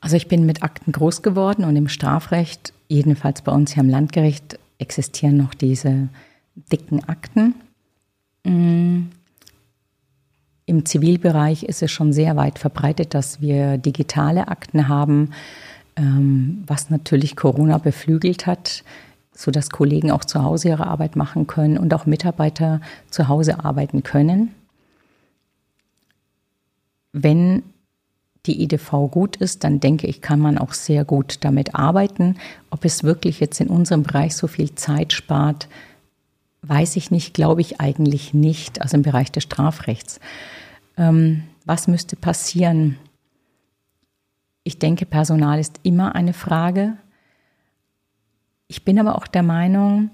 Also ich bin mit Akten groß geworden und im Strafrecht, jedenfalls bei uns hier am Landgericht, existieren noch diese dicken Akten. Mm. Im Zivilbereich ist es schon sehr weit verbreitet, dass wir digitale Akten haben, ähm, was natürlich Corona beflügelt hat, sodass Kollegen auch zu Hause ihre Arbeit machen können und auch Mitarbeiter zu Hause arbeiten können. Wenn die EDV gut ist, dann denke ich, kann man auch sehr gut damit arbeiten. Ob es wirklich jetzt in unserem Bereich so viel Zeit spart, weiß ich nicht, glaube ich eigentlich nicht, also im Bereich des Strafrechts. Ähm, was müsste passieren? Ich denke, Personal ist immer eine Frage. Ich bin aber auch der Meinung,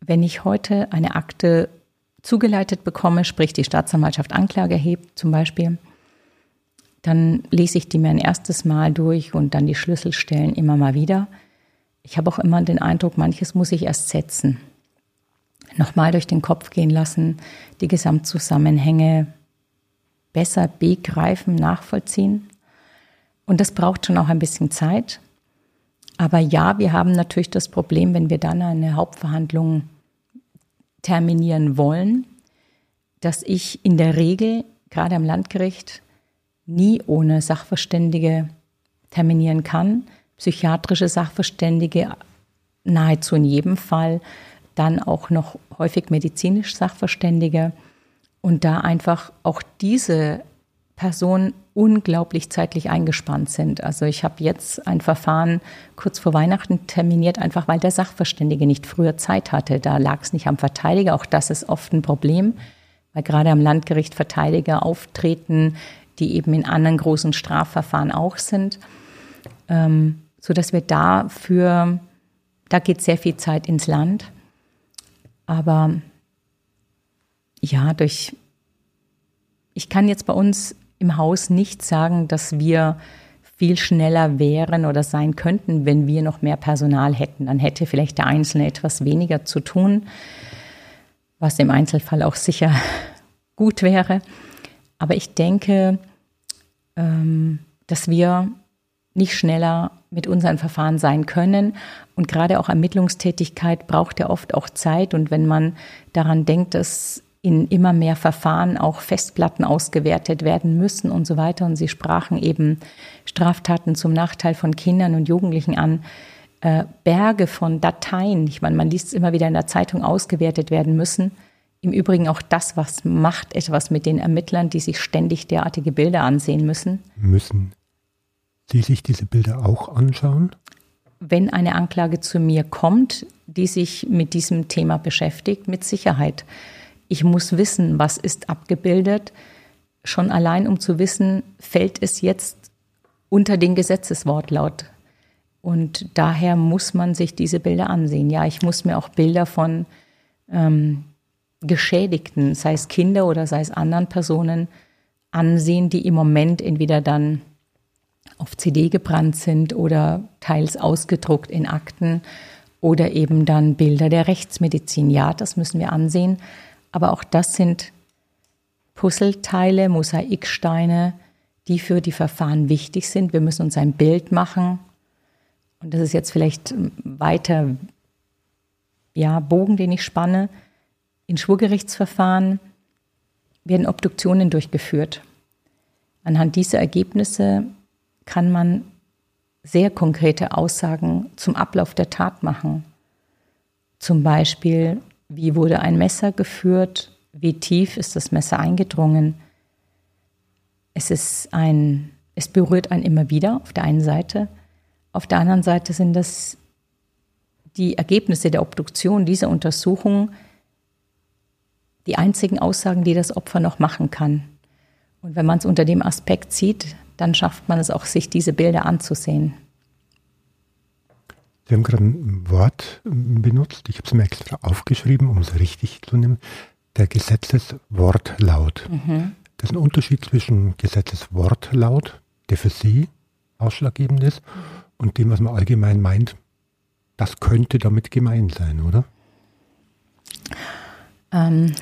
wenn ich heute eine Akte zugeleitet bekomme, sprich die Staatsanwaltschaft Anklage erhebt zum Beispiel, dann lese ich die mir ein erstes Mal durch und dann die Schlüsselstellen immer mal wieder. Ich habe auch immer den Eindruck, manches muss ich erst setzen. Nochmal durch den Kopf gehen lassen, die Gesamtzusammenhänge besser begreifen, nachvollziehen. Und das braucht schon auch ein bisschen Zeit. Aber ja, wir haben natürlich das Problem, wenn wir dann eine Hauptverhandlung terminieren wollen, dass ich in der Regel, gerade am Landgericht, nie ohne Sachverständige terminieren kann. Psychiatrische Sachverständige nahezu in jedem Fall, dann auch noch häufig medizinisch Sachverständige und da einfach auch diese Personen unglaublich zeitlich eingespannt sind. Also ich habe jetzt ein Verfahren kurz vor Weihnachten terminiert, einfach weil der Sachverständige nicht früher Zeit hatte. Da lag es nicht am Verteidiger. Auch das ist oft ein Problem, weil gerade am Landgericht Verteidiger auftreten, die eben in anderen großen Strafverfahren auch sind, ähm, so dass wir dafür, da geht sehr viel Zeit ins Land. Aber ja, durch, ich kann jetzt bei uns im Haus nicht sagen, dass wir viel schneller wären oder sein könnten, wenn wir noch mehr Personal hätten. Dann hätte vielleicht der Einzelne etwas weniger zu tun, was im Einzelfall auch sicher gut wäre. Aber ich denke, ähm, dass wir nicht schneller mit unseren Verfahren sein können. Und gerade auch Ermittlungstätigkeit braucht ja oft auch Zeit. Und wenn man daran denkt, dass in immer mehr Verfahren auch Festplatten ausgewertet werden müssen und so weiter. Und Sie sprachen eben Straftaten zum Nachteil von Kindern und Jugendlichen an. Äh, Berge von Dateien, ich meine, man liest es immer wieder in der Zeitung, ausgewertet werden müssen. Im Übrigen auch das, was macht etwas mit den Ermittlern, die sich ständig derartige Bilder ansehen müssen. Müssen die sich diese Bilder auch anschauen? Wenn eine Anklage zu mir kommt, die sich mit diesem Thema beschäftigt, mit Sicherheit. Ich muss wissen, was ist abgebildet. Schon allein, um zu wissen, fällt es jetzt unter den Gesetzeswortlaut. Und daher muss man sich diese Bilder ansehen. Ja, ich muss mir auch Bilder von ähm, Geschädigten, sei es Kinder oder sei es anderen Personen, ansehen, die im Moment entweder dann auf CD gebrannt sind oder teils ausgedruckt in Akten oder eben dann Bilder der Rechtsmedizin. Ja, das müssen wir ansehen. Aber auch das sind Puzzleteile, Mosaiksteine, die für die Verfahren wichtig sind. Wir müssen uns ein Bild machen. Und das ist jetzt vielleicht weiter, ja, Bogen, den ich spanne. In Schwurgerichtsverfahren werden Obduktionen durchgeführt. Anhand dieser Ergebnisse kann man sehr konkrete Aussagen zum Ablauf der Tat machen. Zum Beispiel, wie wurde ein Messer geführt? Wie tief ist das Messer eingedrungen? Es ist ein, es berührt einen immer wieder auf der einen Seite. Auf der anderen Seite sind das die Ergebnisse der Obduktion dieser Untersuchung die einzigen Aussagen, die das Opfer noch machen kann. Und wenn man es unter dem Aspekt sieht, dann schafft man es auch, sich diese Bilder anzusehen. Sie haben gerade ein Wort benutzt, ich habe es mir extra aufgeschrieben, um es richtig zu nehmen, der Gesetzeswortlaut. Mhm. Das ist ein Unterschied zwischen Gesetzeswortlaut, der für Sie ausschlaggebend ist, und dem, was man allgemein meint, das könnte damit gemeint sein, oder? Ähm,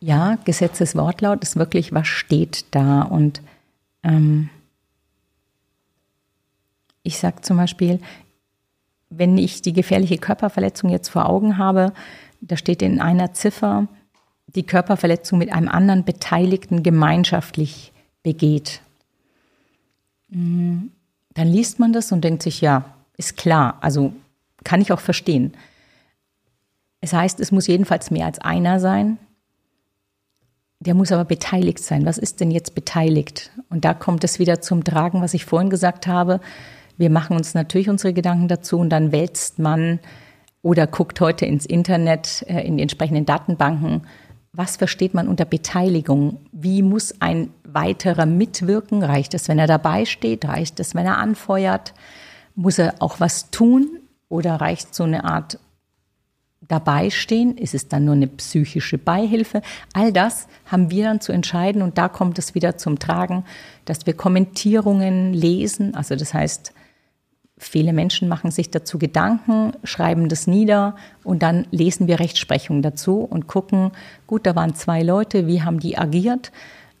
ja, Gesetzeswortlaut ist wirklich, was steht da. Und ähm, ich sage zum Beispiel, wenn ich die gefährliche Körperverletzung jetzt vor Augen habe, da steht in einer Ziffer, die Körperverletzung mit einem anderen Beteiligten gemeinschaftlich begeht. Mm, dann liest man das und denkt sich, ja, ist klar, also kann ich auch verstehen. Es heißt, es muss jedenfalls mehr als einer sein. Der muss aber beteiligt sein. Was ist denn jetzt beteiligt? Und da kommt es wieder zum Tragen, was ich vorhin gesagt habe. Wir machen uns natürlich unsere Gedanken dazu und dann wälzt man oder guckt heute ins Internet, äh, in die entsprechenden Datenbanken. Was versteht man unter Beteiligung? Wie muss ein weiterer mitwirken? Reicht es, wenn er dabei steht? Reicht es, wenn er anfeuert? Muss er auch was tun? Oder reicht so eine Art dabei stehen? Ist es dann nur eine psychische Beihilfe? All das haben wir dann zu entscheiden und da kommt es wieder zum Tragen, dass wir Kommentierungen lesen. Also das heißt, viele Menschen machen sich dazu Gedanken, schreiben das nieder und dann lesen wir Rechtsprechung dazu und gucken, gut, da waren zwei Leute, wie haben die agiert?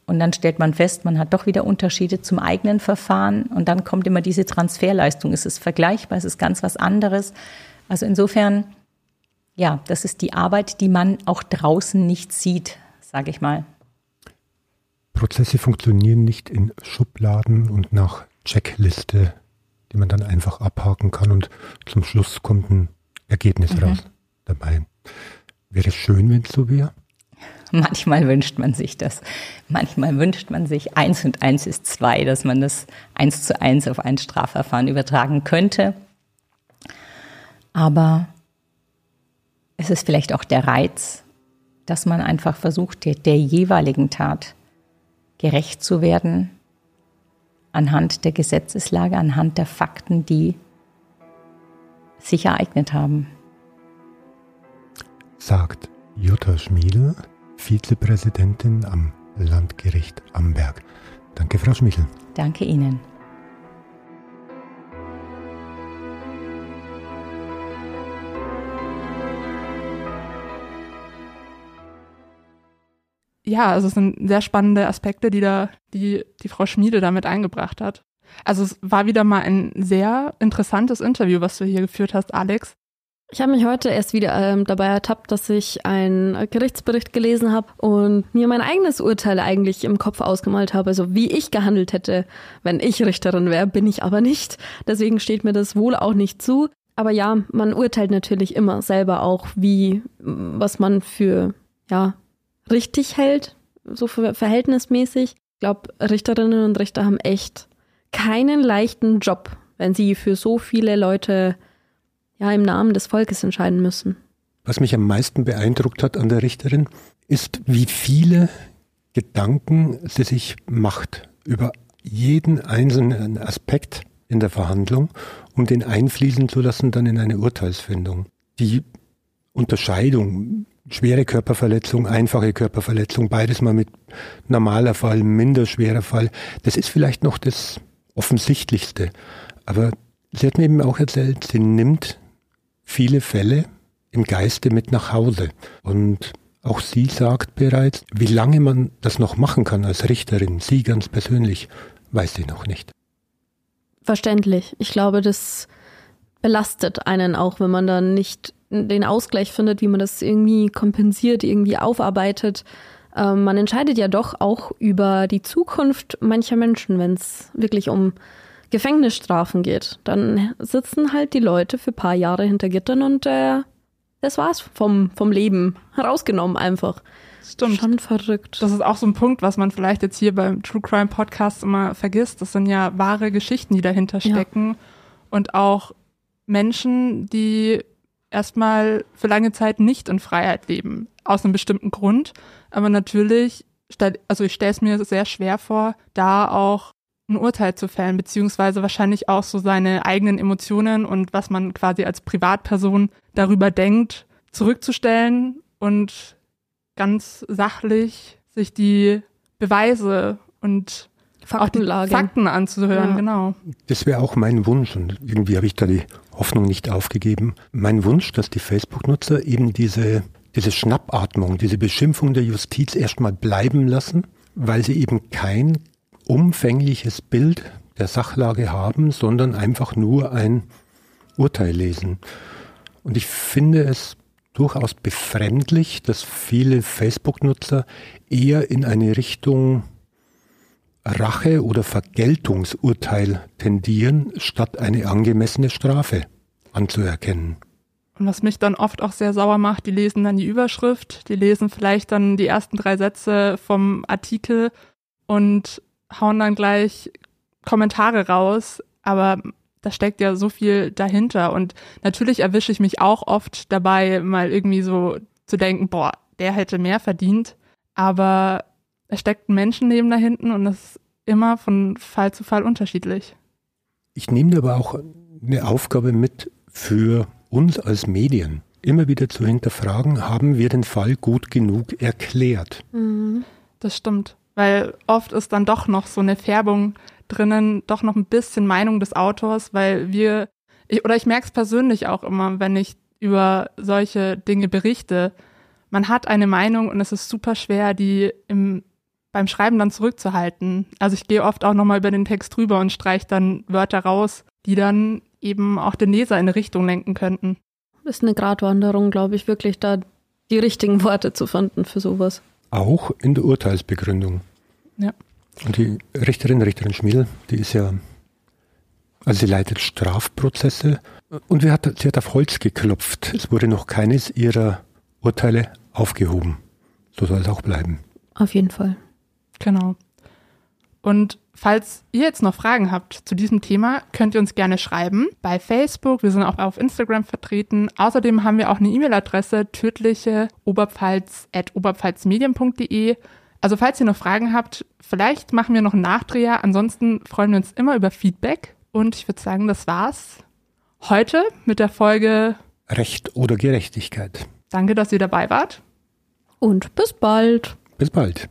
Und dann stellt man fest, man hat doch wieder Unterschiede zum eigenen Verfahren. Und dann kommt immer diese Transferleistung. Ist es vergleichbar? Ist es ganz was anderes? Also insofern ja, das ist die Arbeit, die man auch draußen nicht sieht, sage ich mal. Prozesse funktionieren nicht in Schubladen und nach Checkliste, die man dann einfach abhaken kann und zum Schluss kommt ein Ergebnis mhm. raus dabei. Wäre es schön, wenn es so wäre? Manchmal wünscht man sich das. Manchmal wünscht man sich eins und eins ist zwei, dass man das eins zu eins auf ein Strafverfahren übertragen könnte. Aber es ist vielleicht auch der Reiz, dass man einfach versucht, der, der jeweiligen Tat gerecht zu werden, anhand der Gesetzeslage, anhand der Fakten, die sich ereignet haben. Sagt Jutta Schmiedl, Vizepräsidentin am Landgericht Amberg. Danke, Frau Schmiedl. Danke Ihnen. Ja, also es sind sehr spannende Aspekte, die da die, die Frau Schmiede damit eingebracht hat. Also es war wieder mal ein sehr interessantes Interview, was du hier geführt hast, Alex. Ich habe mich heute erst wieder ähm, dabei ertappt, dass ich einen Gerichtsbericht gelesen habe und mir mein eigenes Urteil eigentlich im Kopf ausgemalt habe, also wie ich gehandelt hätte, wenn ich Richterin wäre, bin ich aber nicht. Deswegen steht mir das wohl auch nicht zu. Aber ja, man urteilt natürlich immer selber auch, wie, was man für, ja, richtig hält, so verhältnismäßig. Ich glaube, Richterinnen und Richter haben echt keinen leichten Job, wenn sie für so viele Leute ja im Namen des Volkes entscheiden müssen. Was mich am meisten beeindruckt hat an der Richterin, ist, wie viele Gedanken sie sich macht über jeden einzelnen Aspekt in der Verhandlung, um den einfließen zu lassen dann in eine Urteilsfindung. Die Unterscheidung schwere Körperverletzung, einfache Körperverletzung, beides mal mit normaler Fall, minder schwerer Fall. Das ist vielleicht noch das Offensichtlichste. Aber sie hat mir eben auch erzählt, sie nimmt viele Fälle im Geiste mit nach Hause. Und auch sie sagt bereits, wie lange man das noch machen kann als Richterin, sie ganz persönlich, weiß sie noch nicht. Verständlich. Ich glaube, das belastet einen auch, wenn man dann nicht den Ausgleich findet, wie man das irgendwie kompensiert, irgendwie aufarbeitet. Ähm, man entscheidet ja doch auch über die Zukunft mancher Menschen, wenn es wirklich um Gefängnisstrafen geht. Dann sitzen halt die Leute für paar Jahre hinter Gittern und äh, das war's vom, vom Leben. Herausgenommen einfach. Stimmt. Schon verrückt. Das ist auch so ein Punkt, was man vielleicht jetzt hier beim True Crime Podcast immer vergisst. Das sind ja wahre Geschichten, die dahinter stecken. Ja. Und auch Menschen, die erstmal für lange Zeit nicht in Freiheit leben, aus einem bestimmten Grund. Aber natürlich, also ich stelle es mir sehr schwer vor, da auch ein Urteil zu fällen, beziehungsweise wahrscheinlich auch so seine eigenen Emotionen und was man quasi als Privatperson darüber denkt, zurückzustellen und ganz sachlich sich die Beweise und Faktenlage. Fakten anzuhören, ja. genau. Das wäre auch mein Wunsch und irgendwie habe ich da die Hoffnung nicht aufgegeben. Mein Wunsch, dass die Facebook-Nutzer eben diese, diese Schnappatmung, diese Beschimpfung der Justiz erstmal bleiben lassen, weil sie eben kein umfängliches Bild der Sachlage haben, sondern einfach nur ein Urteil lesen. Und ich finde es durchaus befremdlich, dass viele Facebook-Nutzer eher in eine Richtung Rache- oder Vergeltungsurteil tendieren, statt eine angemessene Strafe anzuerkennen. Und was mich dann oft auch sehr sauer macht, die lesen dann die Überschrift, die lesen vielleicht dann die ersten drei Sätze vom Artikel und hauen dann gleich Kommentare raus, aber da steckt ja so viel dahinter und natürlich erwische ich mich auch oft dabei, mal irgendwie so zu denken, boah, der hätte mehr verdient, aber es steckt ein Menschenleben da hinten und das ist immer von Fall zu Fall unterschiedlich. Ich nehme aber auch eine Aufgabe mit für uns als Medien. immer wieder zu hinterfragen, haben wir den Fall gut genug erklärt? Mhm. Das stimmt, weil oft ist dann doch noch so eine Färbung drinnen, doch noch ein bisschen Meinung des Autors, weil wir, ich, oder ich merke es persönlich auch immer, wenn ich über solche Dinge berichte. Man hat eine Meinung und es ist super schwer, die im, beim Schreiben dann zurückzuhalten. Also ich gehe oft auch nochmal über den Text drüber und streiche dann Wörter raus, die dann eben auch den Leser in eine Richtung lenken könnten. Ist eine Gratwanderung, glaube ich, wirklich da die richtigen Worte zu finden für sowas. Auch in der Urteilsbegründung. Ja. Und die Richterin, Richterin Schmiedl, die ist ja, also sie leitet Strafprozesse und sie hat, sie hat auf Holz geklopft. Es wurde noch keines ihrer Urteile aufgehoben. So soll es auch bleiben. Auf jeden Fall. Genau. Und falls ihr jetzt noch Fragen habt zu diesem Thema, könnt ihr uns gerne schreiben bei Facebook. Wir sind auch auf Instagram vertreten. Außerdem haben wir auch eine E-Mail-Adresse tödlicheoberpfalz.oberpfalzmedien.de. Also falls ihr noch Fragen habt, vielleicht machen wir noch einen Nachdreher. Ansonsten freuen wir uns immer über Feedback. Und ich würde sagen, das war's heute mit der Folge Recht oder Gerechtigkeit. Danke, dass ihr dabei wart. Und bis bald. Bis bald.